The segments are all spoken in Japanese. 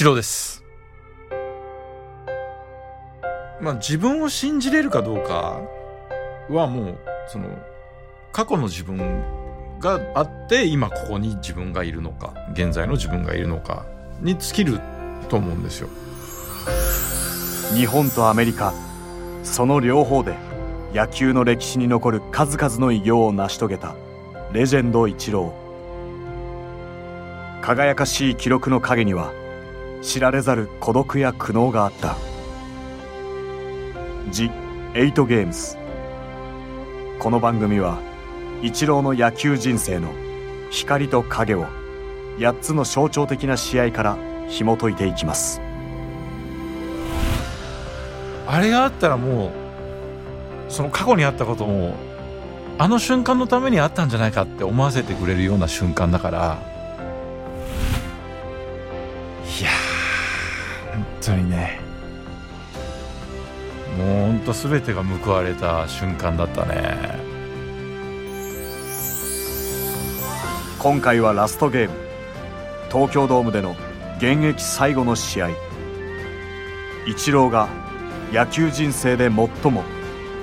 一郎です。まあ自分を信じれるかどうかはもうその過去の自分があって今ここに自分がいるのか現在の自分がいるのかに尽きると思うんですよ。日本とアメリカその両方で野球の歴史に残る数々の偉業を成し遂げたレジェンドイチロー輝かしい記録の陰には知られざる孤独や苦悩があった「ジ・エイト・ゲームス」この番組はイチローの野球人生の光と影を8つの象徴的な試合から紐解いていきます。あれがあったらもうその過去にあったこともあの瞬間のためにあったんじゃないかって思わせてくれるような瞬間だから当にね。もうほんと全てが報われた瞬間だったね。今回はラストゲーム。東京ドームでの現役最後の試合。イチローが野球人生で最も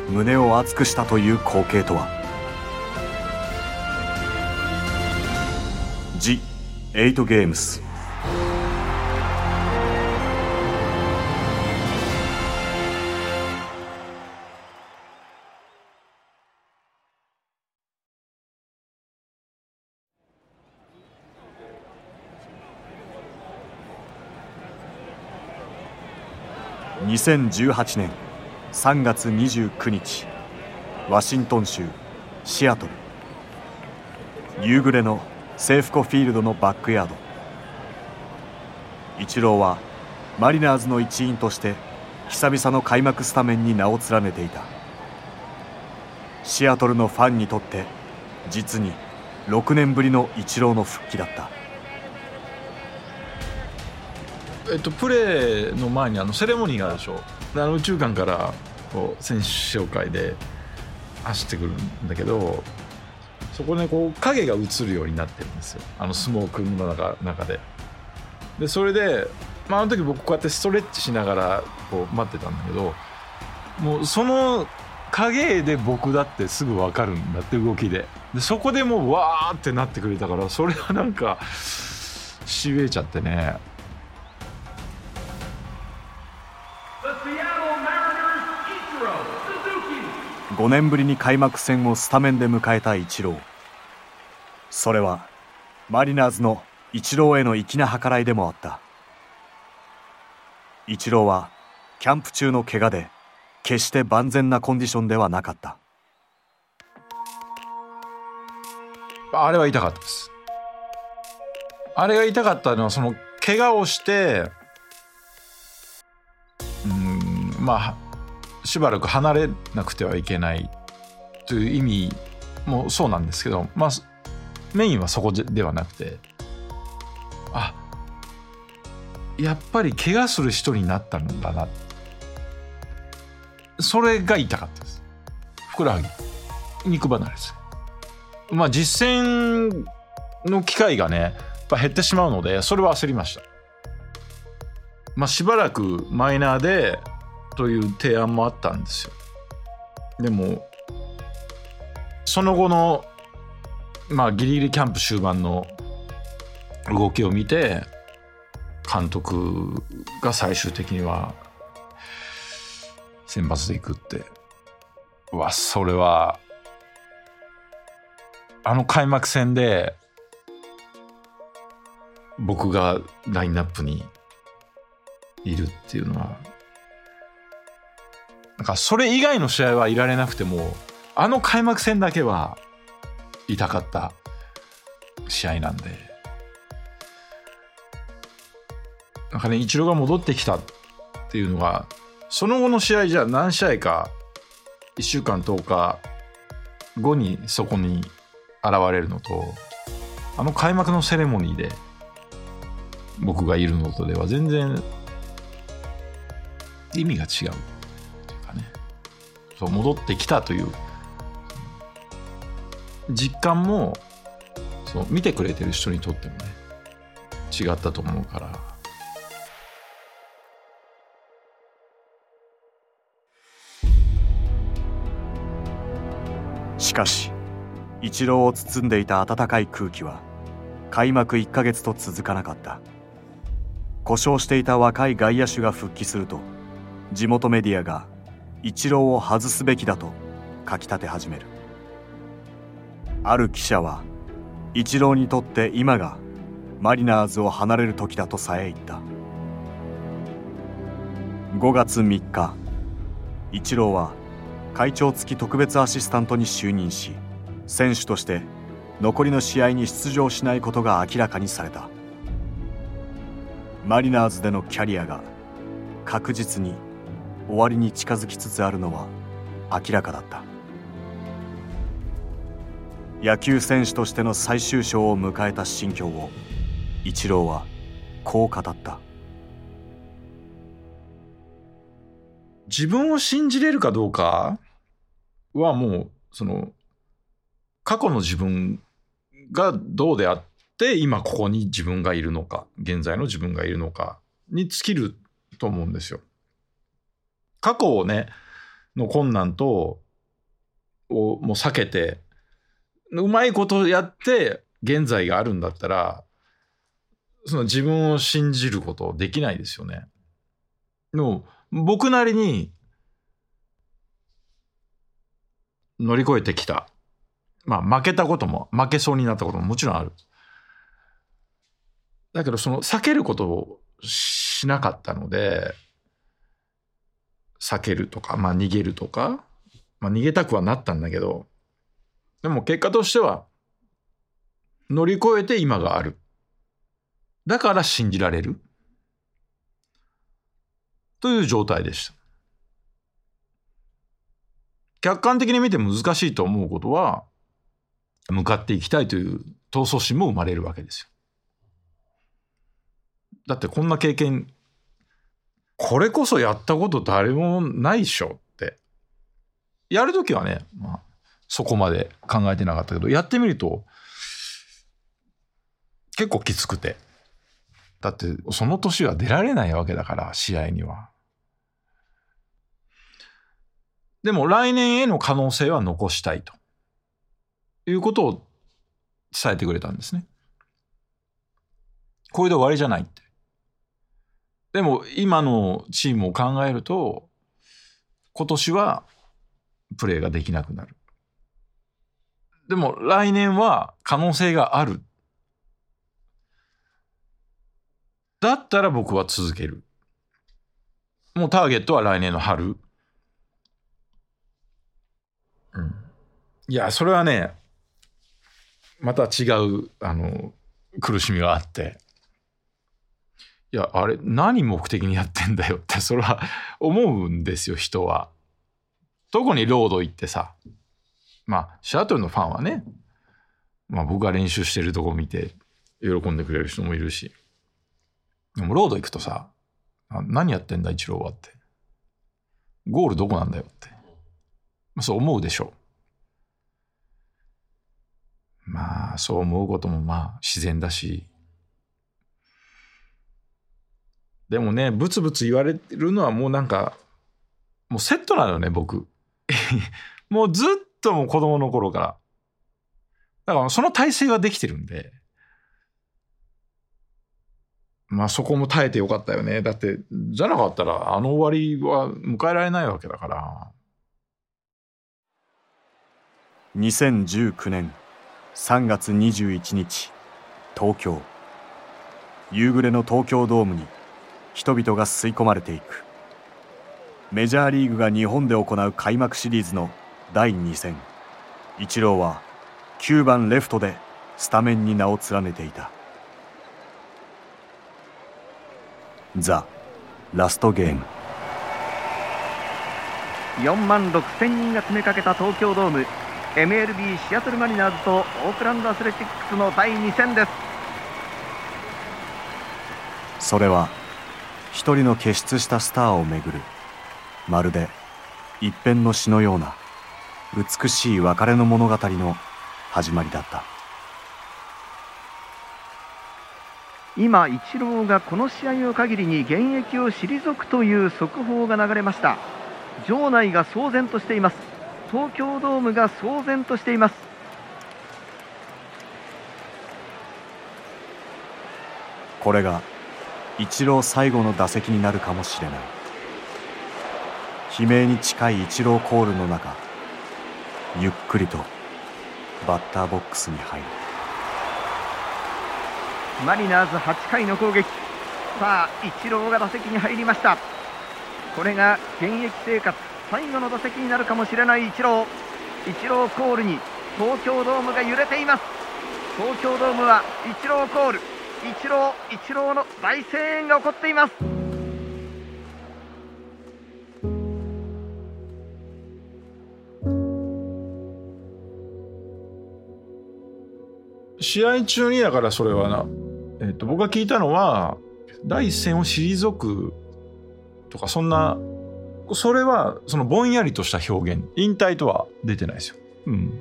胸を熱くしたという光景とは「ジ・エイト・ゲームス」2018年3月29日ワシントン州シアトル。夕暮れのセーフコフィールドのバックヤード。イチローはマリナーズの一員として久々の開幕スタメンに名を連ねていた。シアトルのファンにとって実に6年ぶりのイチローの復帰だった。えっと、プレーの前にあのセレモニーがあるでしょ。あの宇宙間からこう選手紹介で走ってくるんだけどそこでこう影が映るようになってるんですよ。あのスモークの中中で。でそれで、まあ、あの時僕こうやってストレッチしながらこう待ってたんだけどもうその影で僕だってすぐ分かるんだって動きで。でそこでもうわーってなってくれたからそれはなんかしびれちゃってね。5年ぶりに開幕戦をスタメンで迎えたイチロー。それはマリナーズのイチローへの粋な計らいでもあった。イチローはキャンプ中の怪我で決して万全なコンディションではなかった。あれは痛かったです。あれが痛かったのはその怪我をしてうんまあしばらく離れなくてはいけないという意味もそうなんですけど、まあ、メインはそこではなくてあやっぱり怪我する人になったんだな。それが痛かったです。ふくらはぎ。肉離れです。まあ実践の機会がねやっぱ減ってしまうのでそれは焦りました。まあしばらくマイナーでという提案もあったんですよ。でもその後のまあギリギリキャンプ終盤の動きを見て監督が最終的には先発で行くって。うわそれはあの開幕戦で僕がラインナップにいるっていうのはなんかそれ以外の試合はいられなくてもあの開幕戦だけは痛かった試合なんで。なんかねイチローが戻ってきたっていうのがその後の試合じゃ何試合か1週間10日後にそこに現れるのとあの開幕のセレモニーで僕がいるのとでは全然意味が違う。そう戻ってきたという実感もそう見てくれてる人にとってもね違ったと思うから。しかし一郎を包んでいた温かい空気は開幕1か月と続かなかった故障していた若い外野手が復帰すると地元メディアがイチローを外すべきだと書き立て始める。ある記者はイチローにとって今がマリナーズを離れる時だとさえ言った。5月3日イチローは会長付き特別アシスタントに就任し選手として残りの試合に出場しないことが明らかにされた。マリナーズでのキャリアが確実に終わりに近づきつつあるのは明らかだった野球選手としての最終章を迎えた心境をイチローはこう語った自分を信じれるかどうかはもうその過去の自分がどうであって今ここに自分がいるのか現在の自分がいるのかに尽きると思うんですよ。過去をねの困難とをもう避けてうまいことやって現在があるんだったらその自分を信じることできないですよね。でも僕なりに乗り越えてきた。まあ負けたことも負けそうになったことももちろんある。だけどその避けることをしなかったので避けるとかまあ逃げるとか、まあ、逃げたくはなったんだけどでも結果としては乗り越えて今がある。だから信じられる。という状態でした。客観的に見て難しいと思うことは、向かっていきたいという闘争心も生まれるわけですよ。だってこんな経験、これこそやったこと誰もないっしょって。やるときはね、まあ、そこまで考えてなかったけど、やってみると、結構きつくて。だってその年は出られないわけだから試合には。でも来年への可能性は残したいということを伝えてくれたんですね。これで終わりじゃないって。でも今のチームを考えると今年はプレーができなくなる。でも来年は可能性があるだったら僕は続ける。もうターゲットは来年の春。うん。いや、それはね、また違う、あの、苦しみがあって。いや、あれ、何目的にやってんだよって、それは思うんですよ、人は。特にロード行ってさ。まあ、シャトルのファンはね、まあ僕が練習してるとこ見て喜んでくれる人もいるし。でもロード行くとさ、何やってんだ、イチローはって。ゴールどこなんだよって。まあそう思うでしょう。まあ、そう思うこともまあ自然だし。でもね、ブツブツ言われるのはもうなんか、もうセットなのね、僕。もうずっともう子供の頃から。だからその体制ができてるんで。まあそこも耐えてよかったよね。だって、じゃなかったらあの終わりは迎えられないわけだから。2019年3月21日、東京。夕暮れの東京ドームに人々が吸い込まれていく。メジャーリーグが日本で行う開幕シリーズの第2戦。イチローは9番レフトでスタメンに名を連ねていた。ザ・ラストゲーム4万6千人が詰めかけた東京ドーム MLB シアトルマリナーズとオークランドアスレチックスの第2戦ですそれは一人の傑出したスターをめぐる。まるで一辺の詩のような美しい別れの物語の始まりだった。今イチローがこの試合を限りに現役を退くという速報が流れました。場内が騒然としています。東京ドームが騒然としています。これがイチロー最後の打席になるかもしれない。悲鳴に近いイチローコールの中ゆっくりとバッターボックスに入る。マリナーズ8回の攻撃。さあイチローが打席に入りました。これが現役生活最後の打席になるかもしれないイチローイチローコールに東京ドームが揺れています。東京ドームはイチローコール。イチローの大声援が起こっています試合中にだからそれはな、えっと僕が聞いたのは第一線を退くとかそんなそれはそのぼんやりとした表現引退とは出てないですよ。うん、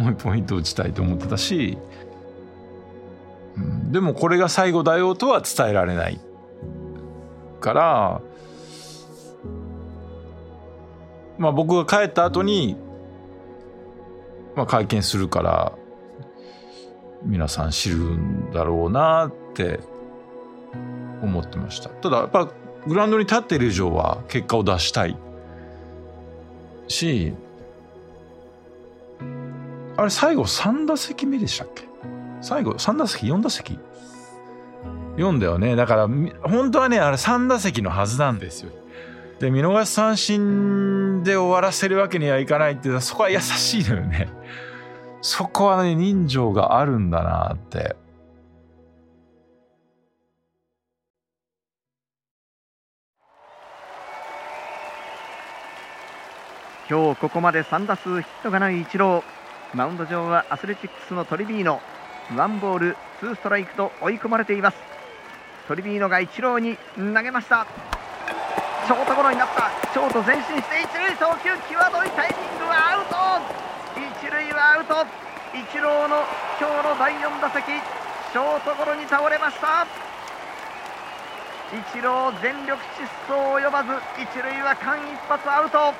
もう一本ヒット打ちたいと思ってたし、うん、でもこれが最後だよとは伝えられないからまあ僕が帰った後に、まあ、会見するから皆さん知るんだろうなって思ってました。ただやっぱグラウンドに立っている以上は結果を出したいしあれ最後3打席目でしたっけ？最後3打席4打席？4だよね。だから本当はねあれ3打席のはずなんですよ。で見逃し三振で終わらせるわけにはいかないっていうのはそこは優しいのよね。そこはね人情があるんだなって。今日ここまで3打数ヒットがないイチロー。マウンド上はアスレチックスのトリビーノワンボールツーストライクと追い込まれています。トリビーノがイチローに投げました。ショートゴロになった。ショート前進して一塁送球際どいタイミングはアウト。一塁はアウト。イチローの今日の第4打席ショートゴロに倒れました。イチロー全力疾走及ばず一塁は間一髪アウト。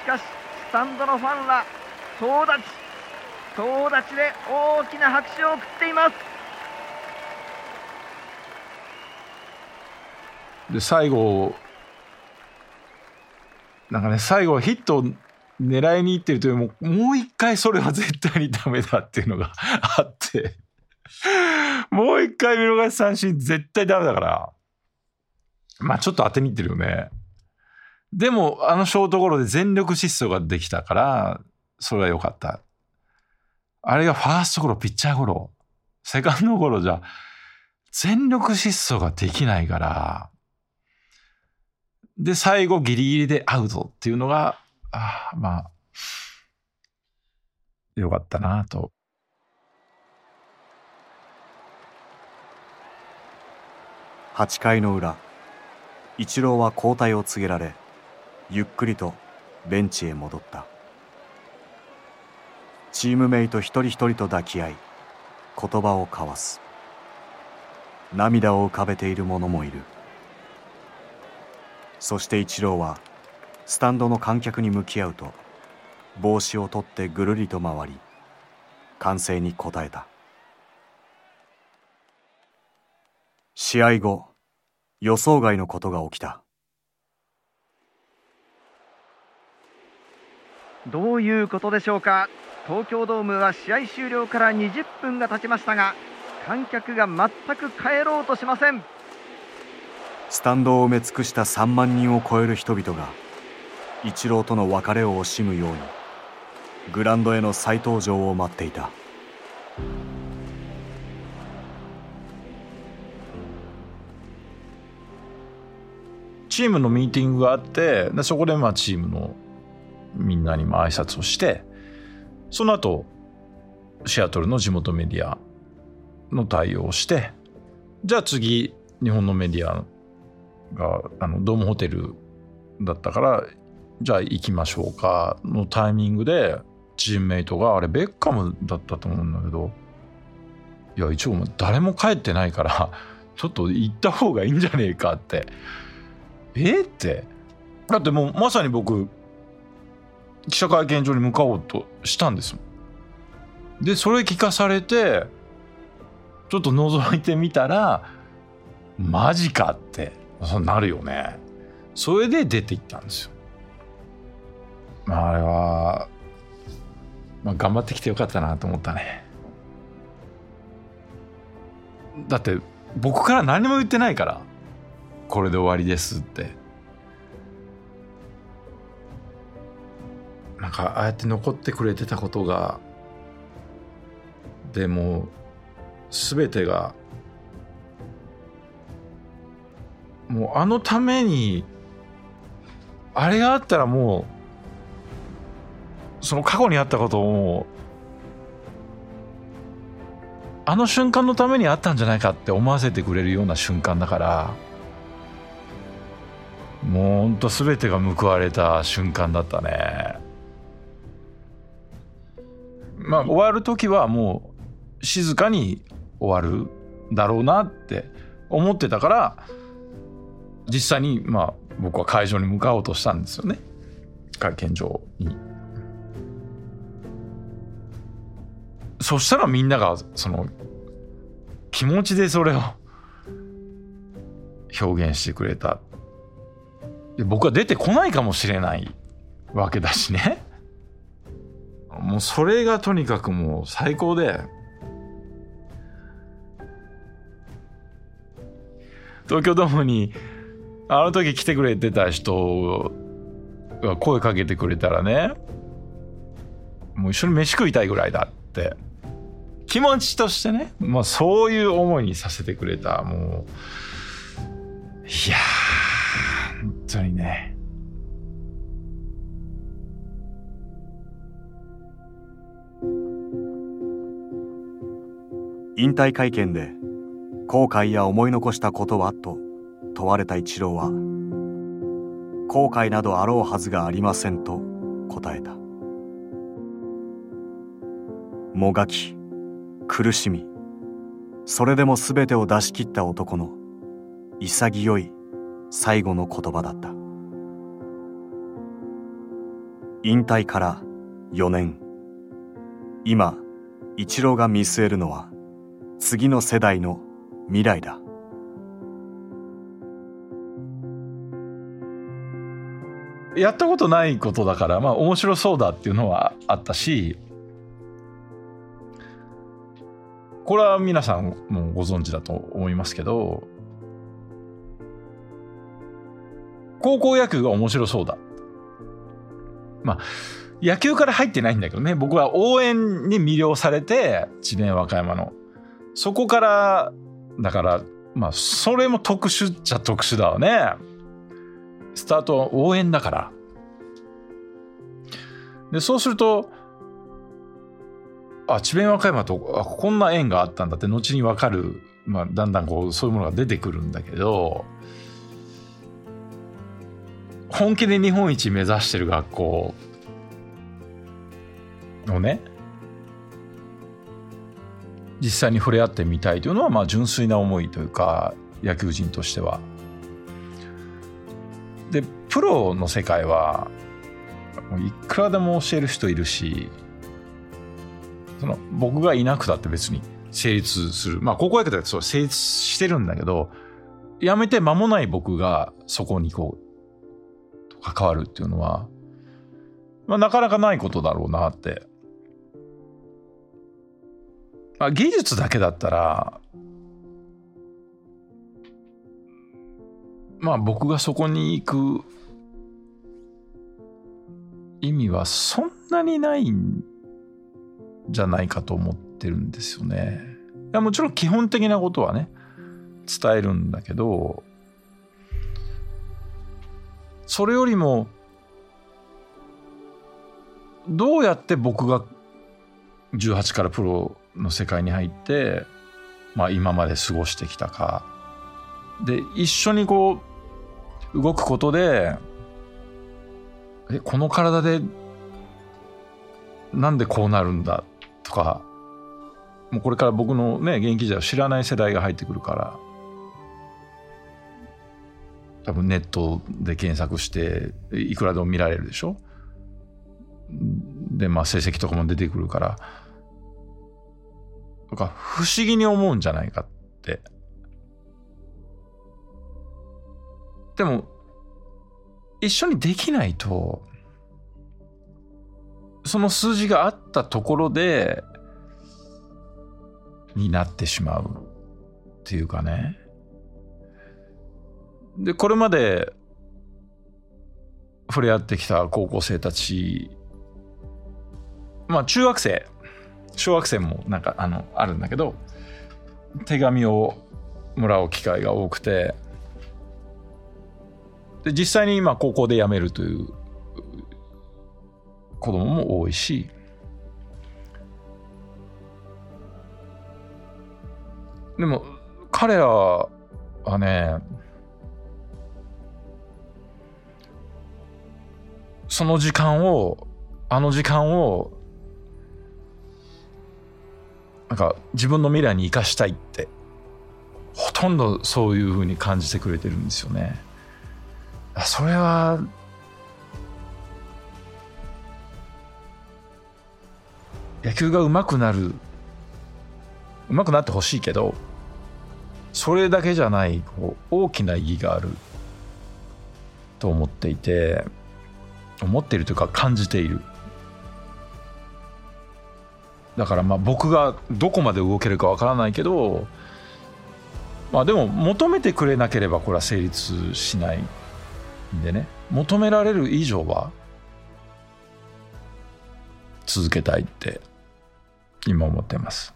しかしスタンドのファンは総立ち総立ちで大きな拍手を送っています。で最後なんかね最後ヒットを狙いにいってるというよりももう一回それは絶対にダメだっていうのが あって。もう一回見逃し三振絶対ダメだから。まあちょっと当てにいってるよね。でもあのショートゴロで全力疾走ができたからそれは良かった。あれがファーストゴロピッチャーゴロ。セカンドゴロじゃ全力疾走ができないから。で、最後ギリギリでアウトっていうのが、あまあ、よかったなと。8回の裏イチローは交代を告げられゆっくりとベンチへ戻った。チームメイト一人一人と抱き合い言葉を交わす。涙を浮かべている者もいる。そしてイチローはスタンドの観客に向き合うと帽子を取ってぐるりと回り歓声に応えた。試合後予想外のことが起きた。どういうことでしょうか？東京ドームは試合終了から20分が経ちましたが観客が全く帰ろうとしません。スタンドを埋め尽くした3万人を超える人々がイチローとの別れを惜しむようにグランドへの再登場を待っていた。チームのミーティングがあってでそこでまあチームのみんなにも挨拶をしてその後シアトルの地元メディアの対応をしてじゃあ次日本のメディアがあのドームホテルだったからじゃあ行きましょうかのタイミングでチームメイトがあれベッカムだったと思うんだけどいや一応誰も帰ってないからちょっと行った方がいいんじゃねえかって。えって。だってもうまさに僕記者会見場に向かおうとしたんですもん。でそれ聞かされてちょっと覗いてみたらマジかってそうなるよね。それで出て行ったんですよ。まああれは、まあ、頑張ってきてよかったなと思ったね。だって僕から何も言ってないからこれで終わりですって。なんかああやって残ってくれてたことがでも全てがもうあのためにあれがあったらもうその過去にあったことをあの瞬間のためにあったんじゃないかって思わせてくれるような瞬間だからもうほんと全てが報われた瞬間だったね。まあ終わる時はもう静かに終わるだろうなって思ってたから実際にまあ僕は会場に向かおうとしたんですよね。会見場に。そしたらみんながその気持ちでそれを 表現してくれた。で僕は出てこないかもしれないわけだしね。もうそれがとにかくもう最高で。東京ドームにあの時来てくれてた人が声かけてくれたらねもう一緒に飯食いたいぐらいだって。気持ちとしてね、まあ、そういう思いにさせてくれた。もういやー引退会見で後悔や思い残したことはと問われた一郎は後悔などあろうはずがありませんと答えた。もがき苦しみそれでも全てを出し切った男の潔い最後の言葉だった。引退から4年。今一郎が見据えるのは次の世代の未来だ。やったことないことだからまあ面白そうだっていうのはあったしこれは皆さんもご存知だと思いますけど高校野球が面白そうだ。まあ野球から入ってないんだけどね。僕は応援に魅了されて智弁和歌山のそこからだからまあそれも特殊っちゃ特殊だわね。スタートは応援だから。でそうするとあ智弁和歌山とあこんな縁があったんだって後に分かる、まあ、だんだんこうそういうものが出てくるんだけど本気で日本一目指してる学校のね実際に触れ合ってみたいというのはまあ純粋な思いというか野球人としては。でプロの世界はいくらでも教える人いるしその僕がいなくたって別に成立するまあ高校野球だってそう成立してるんだけど辞めて間もない僕がそこにこう関わるっていうのは、まあ、なかなかないことだろうなって。まあ、技術だけだったらまあ僕がそこに行く意味はそんなにないんじゃないかと思ってるんですよね。いやもちろん基本的なことはね伝えるんだけどそれよりもどうやって僕が18からプロの世界に入って、まあ、今まで過ごしてきたか。で一緒にこう動くことでえこの体でなんでこうなるんだ？とかもうこれから僕のね現役時代を知らない世代が入ってくるから多分ネットで検索していくらでも見られるでしょ？でまあ成績とかも出てくるからとか不思議に思うんじゃないかって。でも一緒にできないとその数字があったところでになってしまうっていうかね。でこれまで触れ合ってきた高校生たちまあ中学生小学生もなんかあのあるんだけど手紙をもらう機会が多くてで実際に今高校で辞めるという子供も多いしでも彼らはねその時間をあの時間をなんか自分の未来に生かしたいってほとんどそういうふうに感じてくれてるんですよね。それは野球が上手くなる上手くなってほしいけどそれだけじゃないこう大きな意義があると思っていて思っているというか感じているだからまあ僕がどこまで動けるかわからないけどまあでも求めてくれなければこれは成立しないんでね。求められる以上は続けたいって今思ってます。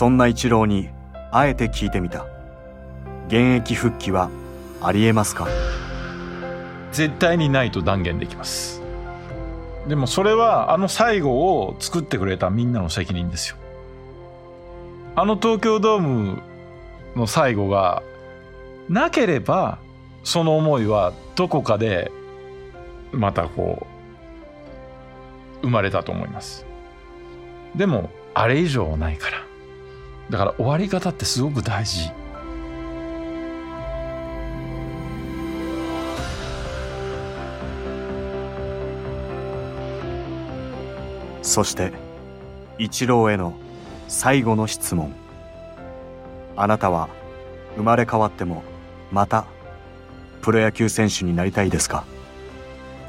そんなイチローにあえて聞いてみた。現役復帰はありえますか？絶対にないと断言できます。でもそれはあの最後を作ってくれたみんなの責任ですよ。あの東京ドームの最後がなければその思いはどこかでまたこう生まれたと思います。でもあれ以上ないから。だから終わり方ってすごく大事。そしてイチローへの最後の質問。あなたは生まれ変わってもまたプロ野球選手になりたいですか？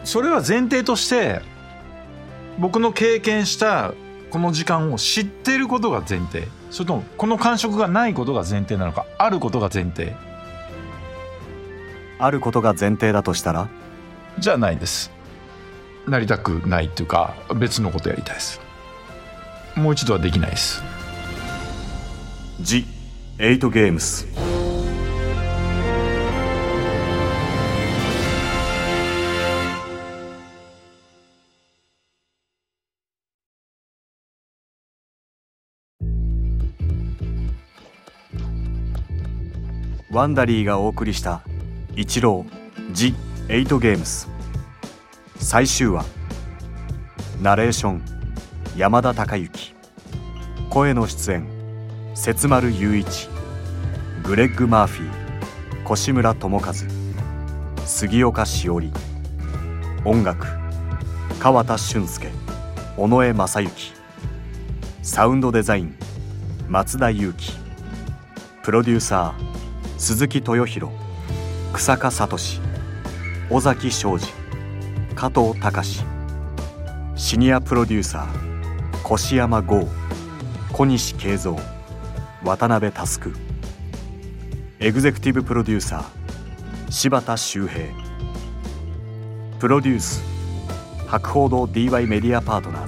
それは前提として僕の経験したこの時間を知っていることが前提それともこの感触がないことが前提なのかあることが前提？あることが前提だとしたら？じゃないです。なりたくないっていうか別のことやりたいです。もう一度はできないです。The 8ゲームスワンダリーがお送りした「イチロー The 8ゲームス」最終話。ナレーション山田孝之。声の出演節丸雄一。グレッグ・マーフィー越村智和。杉岡しおり音楽川田俊介。尾上正幸サウンドデザイン松田裕樹。プロデューサー鈴木豊弘草加聡尾崎昌司加藤隆シニアプロデューサー越山剛小西慶三渡辺佑エグゼクティブプロデューサー柴田修平プロデュース博報堂 DY メディアパートナー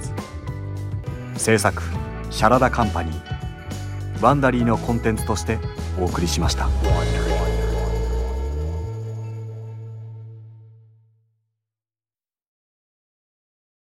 ズ制作シャラダカンパニーワンダリーのコンテンツとしてお送りしました。